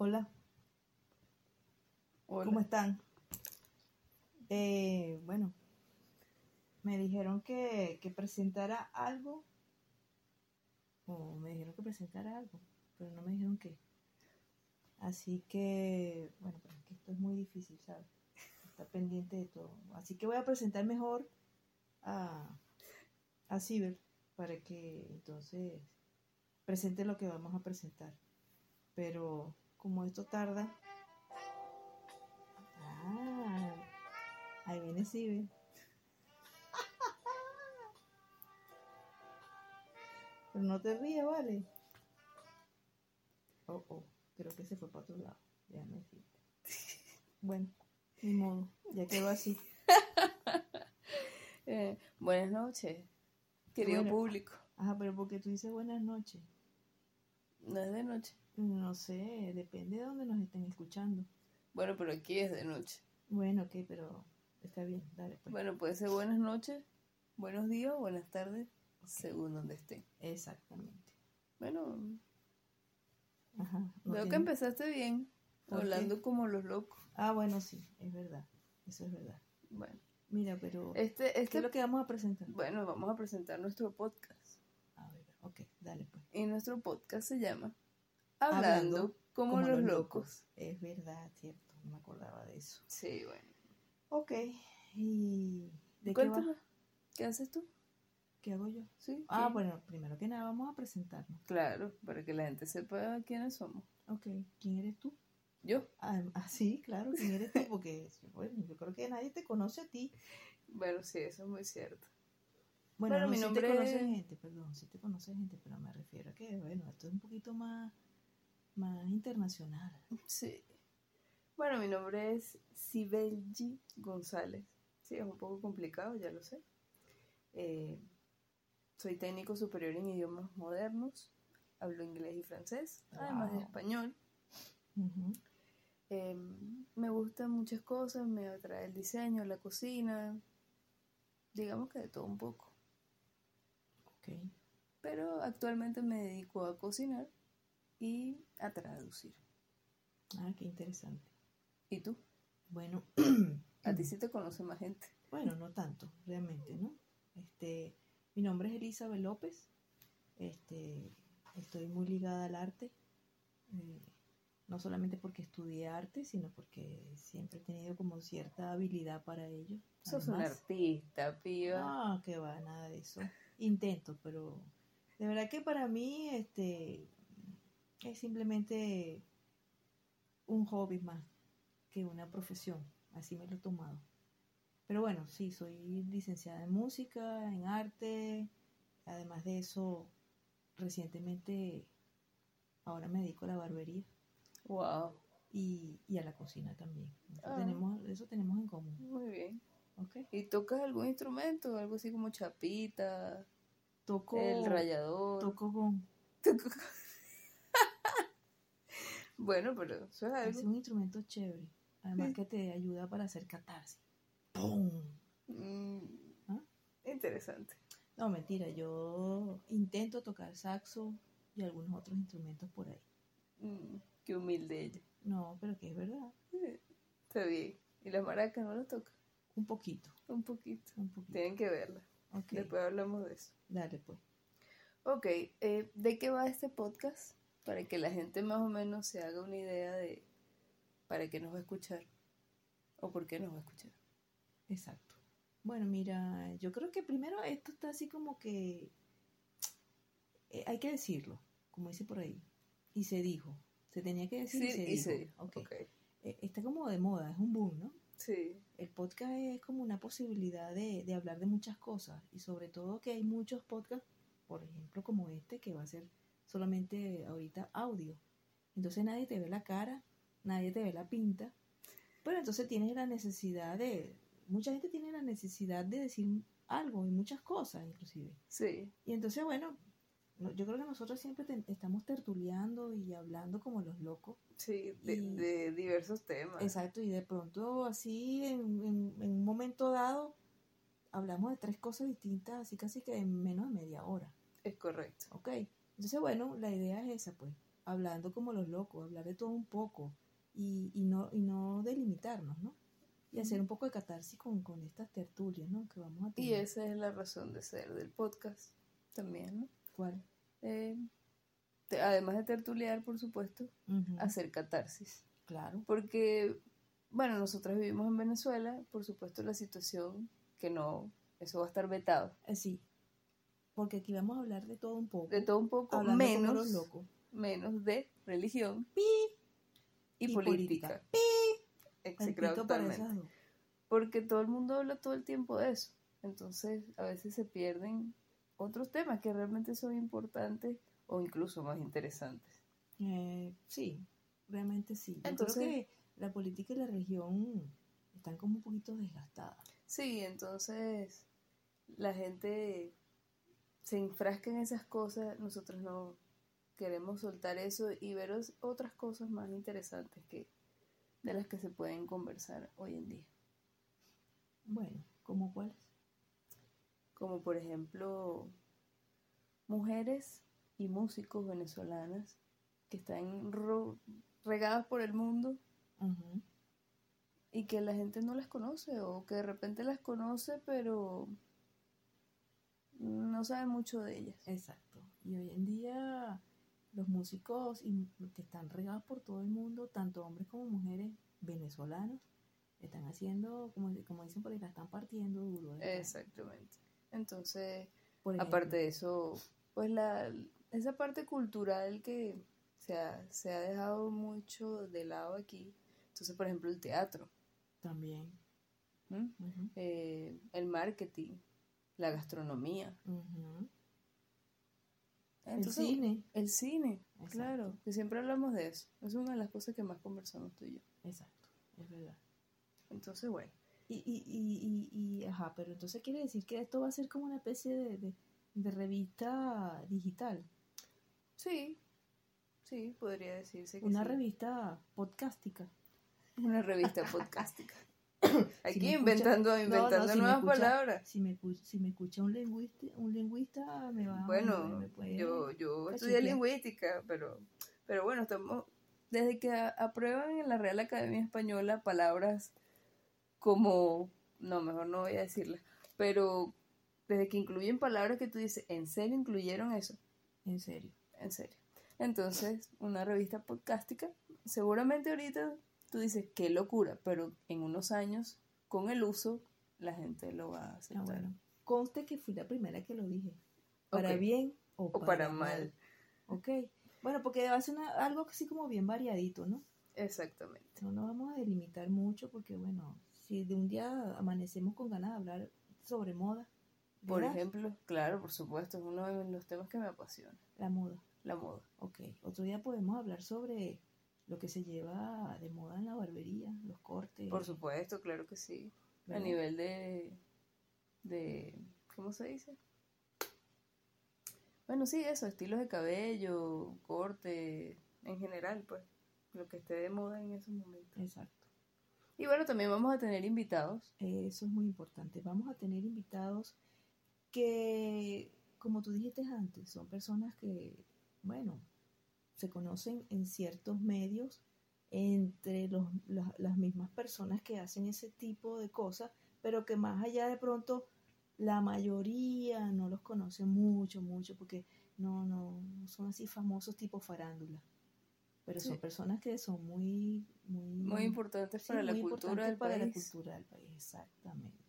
Hola, Hola. ¿cómo están? Eh, bueno, me dijeron que, que presentara algo, o me dijeron que presentara algo, pero no me dijeron qué. Así que, bueno, pero es que esto es muy difícil, ¿sabes? Está pendiente de todo. Así que voy a presentar mejor a, a Ciber para que entonces presente lo que vamos a presentar. Pero como esto tarda. Ah, ahí viene Ciber. Pero no te ríes, ¿vale? Oh, oh, creo que se fue para otro lado. Déjame decirte. Bueno, ni modo, ya quedó así. Eh, buenas noches, querido Bueno. público. Ajá, pero porque tú dices buenas noches. No es de noche. No sé, depende de dónde nos estén escuchando. Bueno, pero aquí es de noche. Bueno, ok, pero está bien, dale pues. Bueno, puede ser buenas noches, buenos días buenas tardes, según donde estén. Exactamente. Bueno, Ajá. no veo que empezaste bien, hablando como los locos. Ah, bueno, sí, es verdad. Eso es verdad. Bueno, Mira, pero este, ¿qué este, es lo que vamos a presentar? bueno, vamos a presentar nuestro podcast. A ver, ok, dale pues. Y nuestro podcast se llama Hablando, como, los locos. Es verdad, cierto, no me acordaba de eso. Sí, bueno. Ok, ¿y de qué va? ¿qué haces tú? ¿Qué hago yo? Sí. Ah, ¿qué? bueno, primero que nada vamos a presentarnos. Claro, para que la gente sepa quiénes somos. Ok, ¿quién eres tú? Yo. Ah, ah, sí, claro, ¿quién eres tú? Porque bueno, yo creo que nadie te conoce a ti. Bueno, sí, eso es muy cierto. Bueno, Bueno, no, mi nombre te conoce gente, perdón, sí te conoce gente, pero me refiero a que, bueno, esto es un poquito más, más internacional. Sí. Bueno, mi nombre es Sibelgi González. Sí, es un poco complicado, ya lo sé. Eh, soy técnico superior en idiomas modernos. Hablo inglés y francés, además de español. Eh, me gustan muchas cosas, me atrae el diseño, la cocina. Digamos que de todo un poco. Ok, Pero actualmente me dedico a cocinar y a traducir. ah, qué interesante. ¿Y tú? Bueno, A ti sí te conoce más gente. bueno, no tanto, realmente, ¿no? Este, mi nombre es Elizabeth López, este, estoy muy ligada al arte, eh, no solamente porque estudié arte, sino porque siempre he tenido como cierta habilidad para ello. Sos un artista, piba. No, que va, nada de eso. Intento, pero de verdad que para mí este es simplemente un hobby más que una profesión. Así me lo he tomado. Pero bueno, sí, soy licenciada en música, en arte. Además de eso, recientemente ahora me dedico a la barbería Wow, y, y a la cocina también. Eso, Ah. tenemos, eso tenemos en común. muy bien. ¿ok? ¿Y tocas algún instrumento? Algo así como chapita, Toco, el rallador. toco con Toco- bueno, pero eso es Es algo. un instrumento chévere. Además Sí. que te ayuda para hacer catarsis. ¡Pum! Mm, ¿Ah? Interesante. No, mentira. Yo intento tocar saxo y algunos otros instrumentos por ahí. Mm, qué humilde ella. No, pero que es verdad. Está bien. ¿Y la maraca no la toca? Un poquito. Un poquito. Un poquito. Tienen que verla. Después hablamos de eso. Dale, pues. Ok, eh, ¿de qué va este podcast? Para que la gente más o menos se haga una idea de para qué nos va a escuchar o por qué nos va a escuchar. Exacto. Bueno, mira, yo creo que primero esto está así como que eh, hay que decirlo, como dice por ahí. Y se dijo. Se tenía que decir y se y dijo. se dijo. Ok. Ok. Eh, está como de moda, es un boom, ¿no? Sí, El podcast es como una posibilidad de, de hablar de muchas cosas y sobre todo que hay muchos podcasts, por ejemplo como este, que va a ser solamente ahorita audio. Entonces nadie te ve la cara, nadie te ve la pinta, pero entonces tienes la necesidad de, mucha gente tiene la necesidad de decir algo y muchas cosas inclusive. sí, Y entonces bueno, no- yo creo que nosotros siempre te- estamos tertuleando y hablando como los locos. sí, de, Y- de diversos temas. Exacto, y de pronto así en, en- en un momento dado hablamos de tres cosas distintas, así casi que en menos de media hora, Es correcto. ¿ok? Entonces, bueno, la idea es esa, pues, hablando como los locos, hablar de todo un poco y, y no, y no delimitarnos, ¿no? Y hacer un poco de catarsis con, con estas tertulias, ¿no? Que vamos a tener. Y esa es la razón de ser del podcast también, ¿no? ¿Cuál? Eh, te- además de tertuliar, por supuesto, hacer catarsis. Claro. Porque, bueno, nosotros vivimos en Venezuela, por supuesto la situación que no, eso va a estar vetado. Eh, sí. Porque aquí vamos a hablar de todo un poco. De todo un poco, hablando menos, los locos. menos de religión y, Y política. política. Para Exactamente. Porque todo el mundo habla todo el tiempo de eso. Entonces, a veces se pierden otros temas que realmente son importantes o incluso más interesantes. Eh, sí, realmente sí. Yo Entonces- creo que la política y la religión están como un poquito desgastadas. Sí, entonces la gente se enfrasca en esas cosas, nosotros no queremos soltar eso y ver otras cosas más interesantes que de las que se pueden conversar hoy en día. Bueno, ¿como cuáles? Como por ejemplo mujeres y músicos venezolanas que están regadas por el mundo y que la gente no las conoce o que de repente las conoce pero no sabe mucho de ellas. Exacto. Y hoy en día los músicos que están regados por todo el mundo, tanto hombres como mujeres venezolanos, están haciendo, como, como dicen por ahí, la están partiendo duro. Exactamente. Entonces, Por ejemplo, aparte de eso, pues la esa parte cultural que se ha, se ha dejado mucho de lado aquí. Entonces, por ejemplo, el teatro, También. ¿m? Ujú, Eh, el marketing, la gastronomía. Entonces, el cine. El cine, Exacto. claro, que siempre hablamos de eso. Es una de las cosas que más conversamos tú y yo. Exacto, es verdad. Entonces, bueno, Y, y, y, y, y, ajá, pero entonces quiere decir que esto va a ser como una especie de, de, de revista digital, sí, sí, podría decirse que una sí. revista podcástica. Una revista podcástica. Aquí escucha- inventando, No, no, inventando si nuevas escucha- palabras. Si me, escu- si me escucha un lingüista, un lingüista me va Bueno, me, puede- yo, yo estudié lingüística, pero, pero bueno, estamos, desde que aprueban en la Real Academia Española palabras como, no, mejor no voy a decirlas, pero desde que incluyen palabras que tú dices, ¿en serio incluyeron eso? En serio. En serio. Entonces, una revista podcástica, seguramente ahorita tú dices, qué locura, pero en unos años, con el uso, la gente lo va a Ah, aceptar. bueno. Conste que fui la primera que lo dije. Para bien o, O para mal. Ok. Bueno, porque va a ser una- algo así como bien variadito, ¿no? Exactamente. No nos vamos a delimitar mucho porque, bueno, si de un día amanecemos con ganas de hablar sobre moda, Por ¿verdad? ejemplo, claro, por supuesto, es uno de los temas que me apasiona, La moda. la moda. Ok. Otro día podemos hablar sobre lo que se lleva de moda en la barbería, los cortes. Por supuesto, claro que sí. A nivel de, de, ¿cómo se dice? Bueno, sí, eso, estilos de cabello, corte, en general, pues, lo que esté de moda en esos momentos. Exacto. Y bueno, también vamos a tener invitados. Eso es muy importante. Vamos a tener invitados que, como tú dijiste antes, son personas que, bueno, se conocen en ciertos medios entre los, la- las mismas personas que hacen ese tipo de cosas, pero que más allá de pronto la mayoría no los conoce mucho, mucho, porque no, no, son así famosos tipo farándula. Pero son Sí. personas que son muy, muy, Muy importantes sí, para la cultura del para la país. cultura del país, exactamente.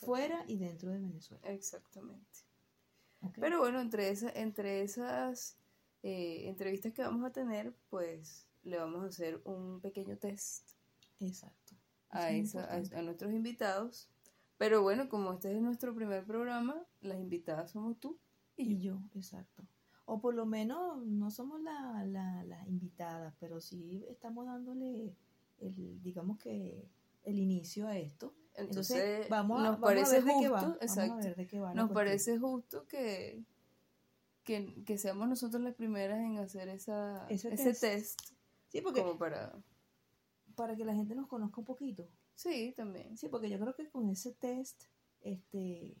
Fuera y dentro de Venezuela. Exactamente. Pero bueno, entre, esa, entre esas eh, entrevistas que vamos a tener, pues le vamos a hacer un pequeño test Exacto. a, Eso nuestros invitados. Pero bueno, como este es nuestro primer programa, las invitadas somos tú y Y yo. exacto. O por lo menos no somos la, la, la invitada, pero sí estamos dándole, el, digamos que, el inicio a esto. Entonces, Entonces, vamos a, nos vamos a parece ver de qué justo. Vamos a exacto, ver de qué va la nos parece justo que, que, que seamos nosotros las primeras en hacer esa, Ese ese, test. test, Sí, porque como para... para que la gente nos conozca un poquito. Sí, también. Sí, porque yo creo que con ese test, este,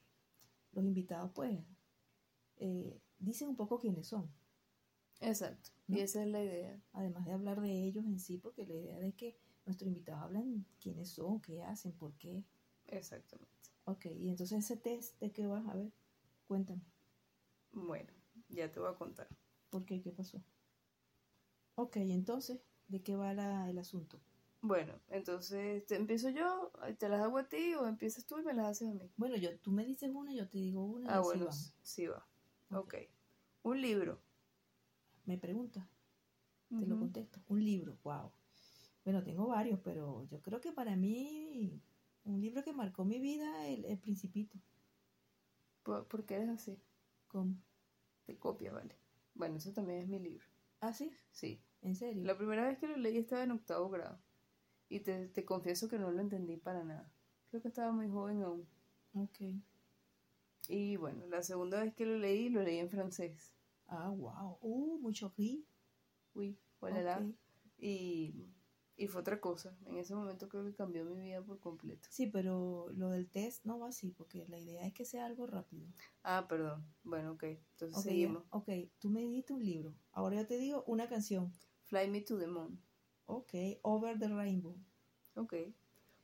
los invitados, pues, eh, dicen un poco quiénes son. Exacto. ¿No? Y esa es la idea. Además de hablar de ellos en sí, porque la idea es que nuestros invitados hablan quiénes son, qué hacen, por qué. Exactamente. Ok, y entonces ese test, ¿de qué vas? A ver, cuéntame. Bueno, ya te voy a contar. ¿Por qué? ¿Qué pasó? Ok, entonces, ¿de qué va la- el asunto? Bueno, entonces, ¿te empiezo yo? ¿Te las hago a ti o empiezas tú y me las haces a mí? Bueno, yo, tú me dices una, yo te digo una. y Ah, así bueno, vamos. sí va. Ok. Ok. Un libro. Me preguntas, te lo contesto. Un libro, wow. Bueno, tengo varios, pero yo creo que para mí, un libro que marcó mi vida, El, el Principito. ¿Por, por qué eres así? ¿Cómo? Te copia, vale. Bueno, eso también es mi libro. ¿Ah, sí? Sí. ¿En serio? La primera vez que lo leí estaba en octavo grado. Y te, te confieso que no lo entendí para nada. Creo que estaba muy joven aún. Ok. Y bueno, la segunda vez que lo leí, lo leí en francés. Ah, wow. Uh, mucho ri. Uy, voilà. Ok. Y, y fue otra cosa. En ese momento creo que cambió mi vida por completo. Sí, pero lo del test no va así, porque la idea es que sea algo rápido. Ah, perdón. Bueno, ok. Entonces seguimos. ok, tú me diste un libro. Ahora yo te digo una canción. Fly Me to the Moon. Ok, Over the Rainbow. Ok.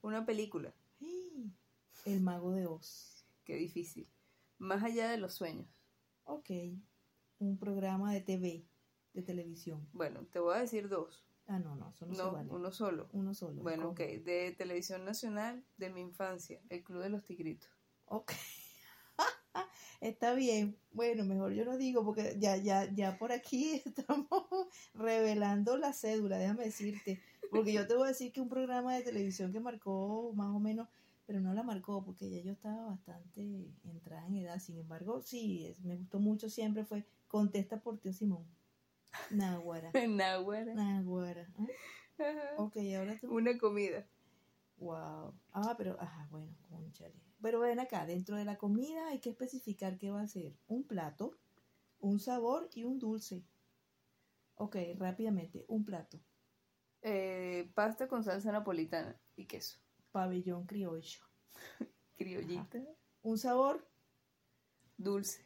Una película. ¡Ay! El Mago de Oz. Qué difícil. Más allá de los sueños. Ok, un programa de TV, de televisión. Bueno, te voy a decir dos. Ah, no, no, vale. uno solo. Uno solo. Bueno, ok. De televisión nacional de mi infancia. El Club de los Tigritos. Ok. Está bien. Bueno, mejor yo no digo porque ya, ya, ya por aquí estamos revelando la cédula, déjame decirte. Porque yo te voy a decir que un programa de televisión que marcó más o menos, pero no la marcó porque ya yo estaba bastante entrada en edad. Sin embargo, sí, es- me gustó mucho siempre fue Contesta por tío Simón. Naguara. Náhuara. Naguara. ¿ah? Ajá. Ok, ahora tú. Una comida. Wow. Ah, pero, ajá, bueno, conchale. Pero ven acá, dentro de la comida hay que especificar qué va a ser. Un plato, un sabor y un dulce. Ok, rápidamente, un plato. Eh, pasta con salsa napolitana y queso. Pabellón criollo. Criollita. Un sabor, Dulce.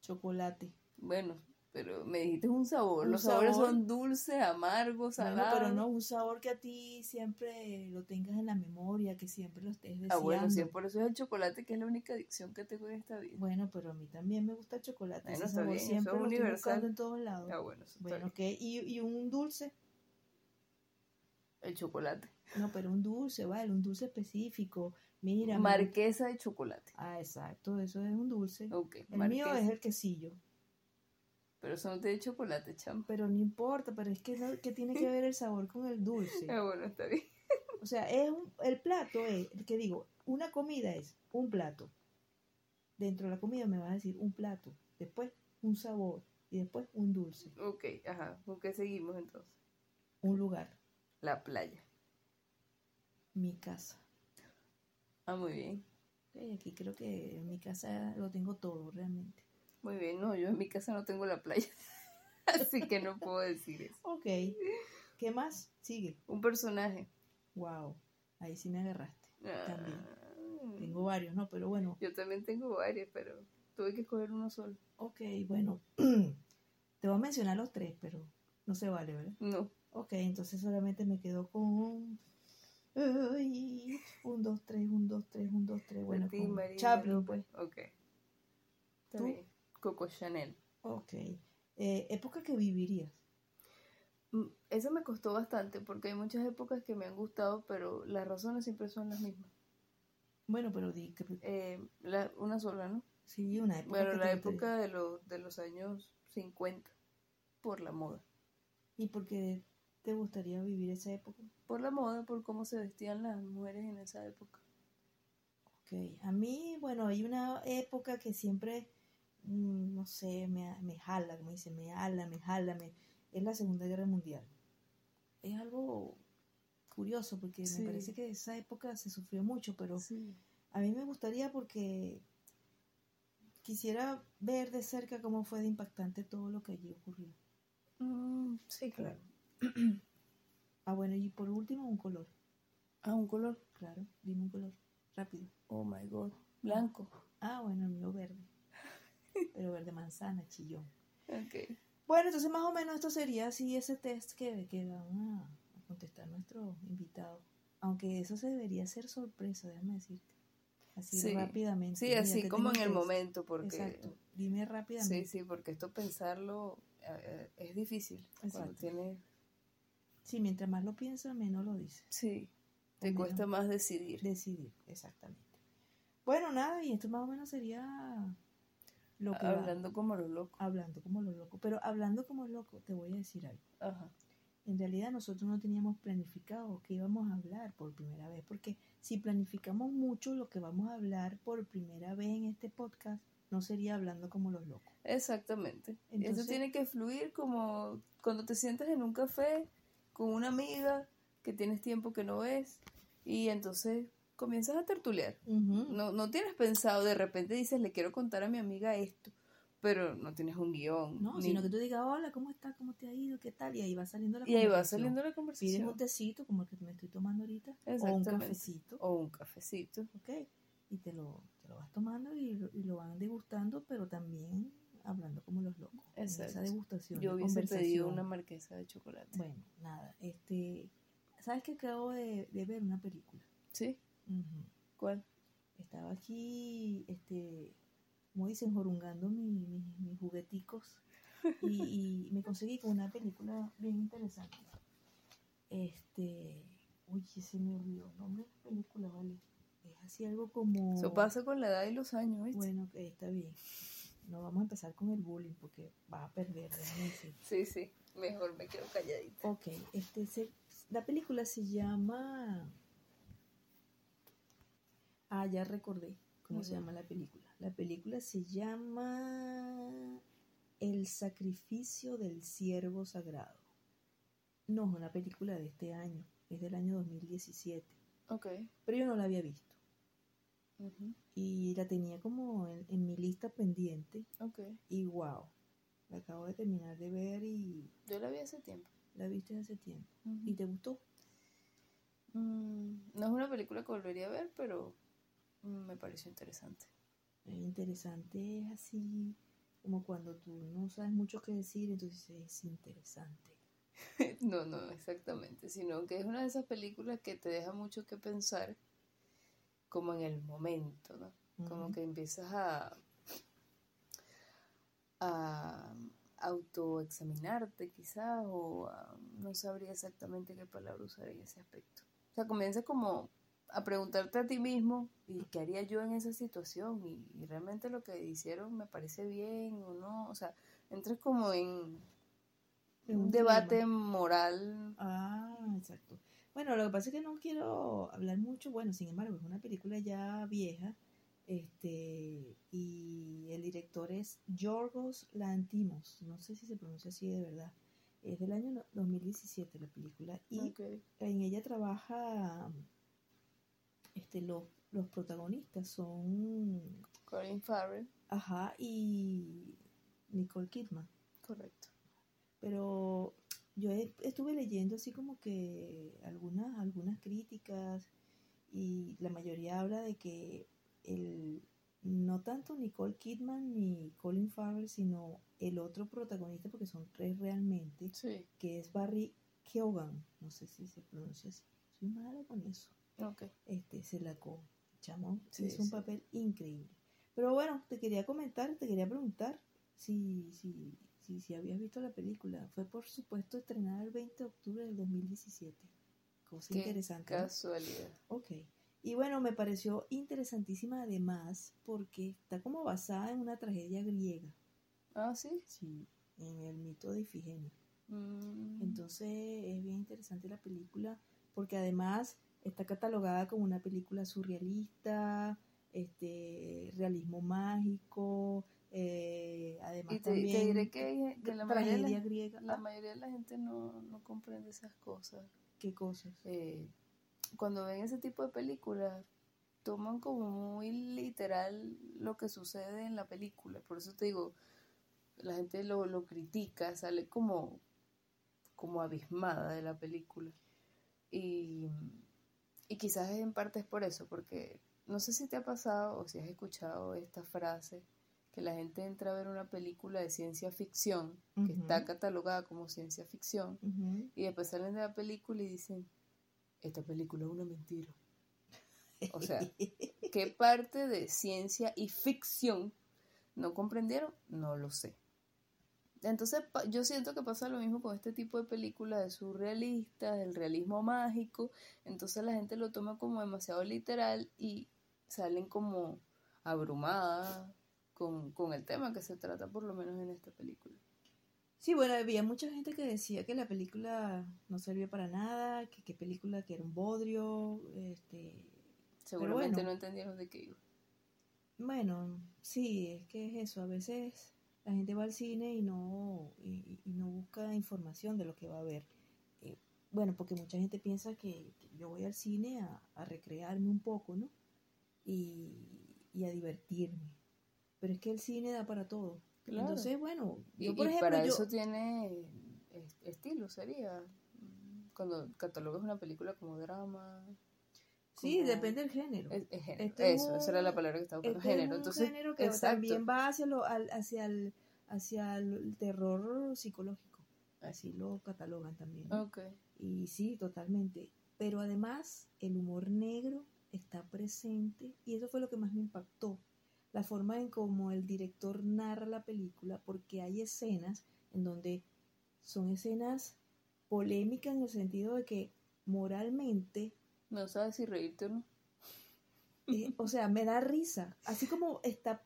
chocolate. Bueno, pero me dijiste un sabor. Un Los sabores sabor. son dulce, amargo, Bueno, salado. pero no un sabor que a ti siempre lo tengas en la memoria, que siempre lo estés deseando. Ah, bueno, sí, por eso es el chocolate, que es la única adicción que tengo en esta vida. Bueno, pero a mí también me gusta el chocolate. Bueno, Ese sabor bien, siempre es lo universal. en todos lados. Ah, bueno, Bueno, bien. ok. ¿Y, y un dulce? El chocolate. No, pero un dulce, vale, un dulce específico. Mira. Marquesa de chocolate. Ah, exacto, eso es un dulce. Ok, El mío es el quesillo. Pero te de chocolate, chamo. Pero no importa, pero es que, no- que tiene que ver el sabor con el dulce. Ah, bueno, está bien. O sea, es un- el plato es, que digo, una comida es un plato. Dentro de la comida me vas a decir un plato, después un sabor y después un dulce, Ok, ajá. ¿Con qué seguimos entonces? un lugar, La playa. mi casa. Ah, muy bien. Ok, aquí creo que en mi casa lo tengo todo realmente. Muy bien, no, yo en mi casa no tengo la playa. Así que no puedo decir eso. Ok, ¿qué más? Sigue. Un personaje. Wow, ahí sí me agarraste. También. Ah, Tengo varios, ¿no? Pero bueno, Yo también tengo varios, pero tuve que escoger uno solo. ok, bueno. Te voy a mencionar los tres, pero no se vale, ¿verdad? No. Ok, entonces solamente me quedo con... Ay, un, dos, tres, un, dos, tres, un, dos, tres. Bueno, Betty, con María, Chaplin, pues. Ok. Está ¿Tú? bien. Coco Chanel. Ok. Eh, época que vivirías. Mm, Eso me costó bastante porque hay muchas épocas que me han gustado, pero las razones siempre son las mismas. Bueno, pero di que... Eh, la- una sola, ¿no? Sí, una época Bueno, la época de, los de los años 50, por la moda. ¿Y por qué te gustaría vivir esa época? Por la moda, por cómo se vestían las mujeres en esa época. Ok, a mí, bueno, hay una época que siempre, no sé, me, me jala, como dice, me jala, me jala, me, es la Segunda Guerra Mundial. Es algo curioso porque Sí. me parece que esa época se sufrió mucho, pero Sí. a mí me gustaría porque quisiera ver de cerca cómo fue de impactante todo lo que allí ocurrió. Mm, sí, claro. Ah, bueno, y por último, un color. Ah, un color. Claro, dime un color, rápido. Oh my god. Blanco. Ah, bueno, el mío verde. Pero verde manzana, chillón. Ok. Bueno, entonces más o menos esto sería así ese test que, que van a, contestar nuestros invitados. Aunque eso se debería hacer sorpresa, déjame decirte. Así Sí. rápidamente. Sí, Mira, así como en el momento, porque... Exacto. Dime rápidamente. Sí, sí, porque esto pensarlo eh, eh, es difícil. Cuando tienes... Sí, mientras más lo piensas, menos lo dices. Sí, te Menos cuesta más decidir. Decidir, exactamente. Bueno, nada, y esto más o menos sería lo que Hablando como los locos. hablando como los locos. Pero hablando como loco, te voy a decir algo. Ajá. En realidad nosotros no teníamos planificado qué íbamos a hablar por primera vez, porque si planificamos mucho lo que vamos a hablar por primera vez en este podcast, no sería hablando como los locos. Exactamente. Entonces- Eso tiene que fluir como cuando te sientas en un café con una amiga que tienes tiempo que no ves y entonces comienzas a tertulear. No, no tienes pensado, de repente dices, le quiero contar a mi amiga esto, pero no tienes un guion. No, ni- sino que tú digas, hola, ¿cómo estás? ¿Cómo te ha ido? ¿Qué tal? Y ahí va saliendo la Y ahí va conversación. saliendo la Pides conversación. un tecito, como el que me estoy tomando ahorita, o un cafecito, O un cafecito. ¿ok? Y te lo, te lo vas tomando y, lo- y lo van degustando, pero también hablando como los locos. en Esa Exacto. degustación. Yo hubiese pedido conversación. una marquesa de chocolate. Bueno, nada, este... ¿Sabes que acabo de, de ver una película? ¿Sí? ¿Cuál? Estaba aquí, este, como dicen, jorungando mi- mi- mis jugueticos y, y me conseguí con una película bien interesante. Este, uy, se me olvidó el nombre de la película, ¿vale? Es así algo como... Eso pasa con la edad y los años, ¿viste? Bueno, está bien. No vamos a empezar con el bullying porque vas a perder, decir. Sí, sí. Mejor me quedo calladita. Ok, este se- la película se llama. Ah, ya recordé cómo se llama la película. La película se llama El sacrificio del siervo sagrado. No, es una película de este año, es del año 2017, Ok. pero yo no la había visto y la tenía como en, en mi lista pendiente Ok. y wow, la acabo de terminar de ver y Yo la vi hace tiempo. la viste hace tiempo. ¿Y te gustó? Mm, no es una película que volvería a ver, pero me pareció interesante. Es interesante, es así como cuando tú no sabes mucho qué decir, entonces es interesante. no, no, exactamente. Sino que es una de esas películas que te deja mucho que pensar, como en el momento, ¿no? Como que empiezas a, a autoexaminarte quizás, o a- no sabría exactamente qué palabra usar en ese aspecto. O sea, comienzas como a preguntarte a ti mismo, ¿y qué haría yo en esa situación? Y, y realmente lo que hicieron me parece bien o no. O sea, entras como en un debate moral. Ah, exacto. Bueno, lo que pasa es que no quiero hablar mucho, bueno, sin embargo, es una película ya vieja, este, y el director es Yorgos Lantimos, no sé si se pronuncia así de verdad, es del año no- 2017 la película, y en ella trabaja, este, los, los protagonistas son, Colin Farrell, ajá, y Nicole Kidman. correcto. pero yo estuve leyendo así como que algunas algunas críticas y la mayoría habla de que el no tanto Nicole Kidman ni Colin Farrell sino el otro protagonista porque son tres realmente Sí, que es Barry Keoghan. No sé si se pronuncia así. Soy mala con eso ok. este se la co chamo Sí, hizo un sí. papel increíble pero bueno te quería comentar te quería preguntar si si si, si habías visto la película fue por supuesto estrenada el 20 de octubre del 2017 cosa Qué interesante ¿no? casualidad. ok y bueno me pareció interesantísima además porque está como basada en una tragedia griega Ah, sí. sí en el mito de Ifigenia Mm, entonces es bien interesante la película porque además está catalogada como una película surrealista, este realismo mágico, eh, además y te, también te diré que, que la, mayoría de tragedia la, griega. la Ah, mayoría de la gente no, no comprende esas cosas. ¿Qué cosas? Eh, cuando ven ese tipo de películas, toman como muy literal lo que sucede en la película. Por eso te digo, la gente lo, lo critica, sale como, como abismada de la película. Y, y quizás en parte es por eso, porque no sé si te ha pasado o si has escuchado esta frase que la gente entra a ver una película de ciencia ficción, que está catalogada como ciencia ficción, y después salen de la película y dicen, esta película es una mentira. O sea, ¿qué parte de ciencia y ficción no comprendieron? No lo sé. Entonces yo siento que pasa lo mismo con este tipo de películas de surrealistas, del realismo mágico. Entonces la gente lo toma como demasiado literal y salen como abrumadas con, con el tema que se trata, por lo menos en esta película. Sí, bueno, había mucha gente que decía que la película no servía para nada, que qué película que era un bodrio, este... Seguramente no entendieron de qué iba. Bueno, sí, es que es eso, a veces la gente va al cine y no, y, no busca información de lo que va a ver. Eh, bueno, porque mucha gente piensa que, yo voy al cine a, recrearme un poco, ¿no? Y, a divertirme. Pero es que el cine da para todo. Entonces, bueno, yo por ejemplo... Para eso tiene estilo, sería. Cuando catalogas una película como drama, Sí, depende del género. Este eso, esa era la palabra que estaba buscando, este género. Entonces, un género que también va hacia, lo, hacia, el, hacia el terror psicológico. Así lo catalogan también. Okay. Y sí, totalmente. Pero además, el humor negro está presente y eso fue lo que más me impactó. La forma en cómo el director narra la película, porque hay escenas en donde son escenas polémicas en el sentido de que moralmente no sabes si reírte o no. O sea, me da risa. Así como está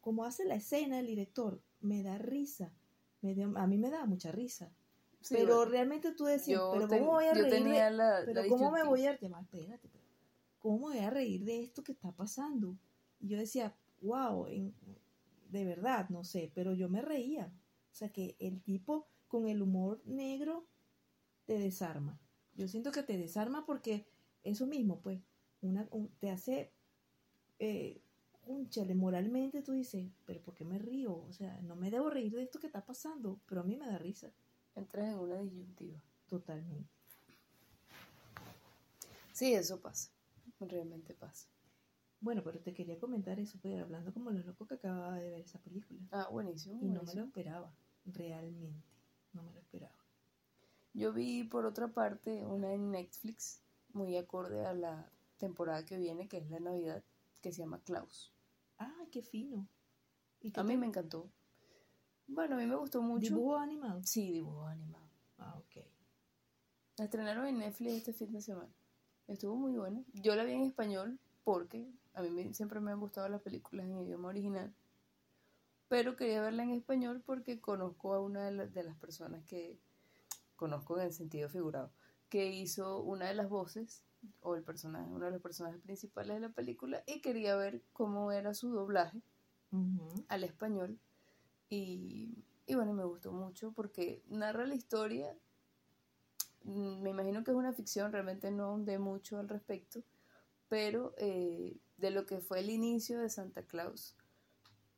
como hace la escena el director, me da risa. Me a mí me da mucha risa. pero realmente tú decías, pero ¿cómo voy a reír? pero ¿cómo me voy a llamar? Espérate, ¿cómo voy a reír de esto que está pasando? Y yo decía, wow, de verdad, no sé, pero yo me reía. O sea que el tipo con el humor negro te desarma. Yo siento que te desarma porque eso mismo, pues, una, te hace, eh, un chale, moralmente tú dices, pero ¿por qué me río? O sea, no me debo reír de esto que está pasando, pero a mí me da risa. Entras en una disyuntiva. Totalmente. Sí, eso pasa, realmente pasa. Bueno, pero te quería comentar eso, pero pues, hablando como los locos que acababa de ver esa película. Ah, buenísimo. Y no me lo esperaba, realmente, no me lo esperaba. Yo vi por otra parte una en Netflix muy acorde a la temporada que viene, que es la Navidad, que se llama Klaus. Ah, qué fino. a mí me encantó. Bueno, a mí me gustó mucho. ¿Dibujo animado? Sí, dibujo animado. Ah, ok. La estrenaron en Netflix este fin de semana. Estuvo muy bueno. Yo la vi en español porque a mí siempre me han gustado las películas en idioma original. Pero quería verla en español porque conozco a una de, de las personas que conozco en el sentido figurado que hizo una de las voces o el personaje, uno de los personajes principales de la película y quería ver cómo era su doblaje al español. Y, y, bueno, me gustó mucho porque narra la historia, mm, me imagino que es una ficción, realmente no ahondé mucho al respecto, pero eh, de lo que fue el inicio de Santa Claus,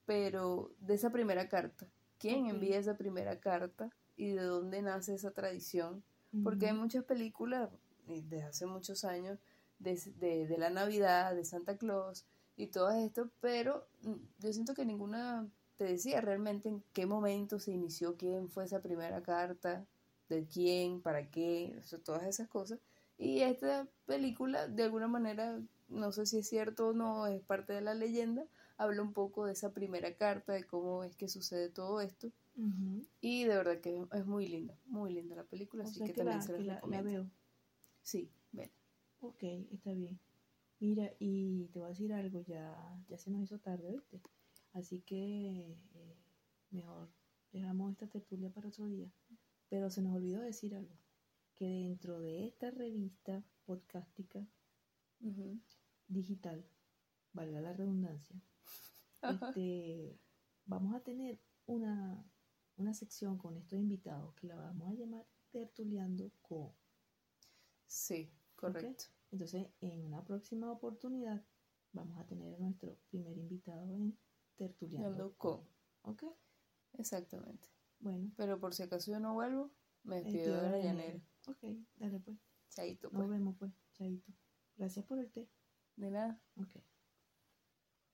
pero de esa primera carta, quién envía esa primera carta y de dónde nace esa tradición porque hay muchas películas desde hace muchos años de, la Navidad, de Santa Claus y todo esto, pero mm, yo siento que ninguna te decía realmente en qué momento se inició, quién fue esa primera carta, de quién, para qué, todas esas cosas. Y esta película, de alguna manera, no sé si es cierto o no, es parte de la leyenda, habla un poco de esa primera carta, de cómo es que sucede todo esto. Y de verdad que es muy linda, muy linda la película, así que, también se la, la, veo. Sí, ven. Ok, está bien. Mira, y te voy a decir algo, ya, ya se nos hizo tarde, ¿viste? Así que eh, mejor dejamos esta tertulia para otro día. Pero se nos olvidó decir algo, que dentro de esta revista podcástica digital, valga la redundancia, este, vamos a tener una una sección con estos invitados que la vamos a llamar Tertuleando con. Sí, correcto. Entonces, en una próxima oportunidad vamos a tener a nuestro primer invitado en Tertuleando con. ¿Ok? Exactamente. Bueno. Pero por si acaso yo no vuelvo, me despido de la llanera. Ok, dale pues. Chaito, pues. Nos vemos pues. Chaito. Gracias por el té. De nada. Ok.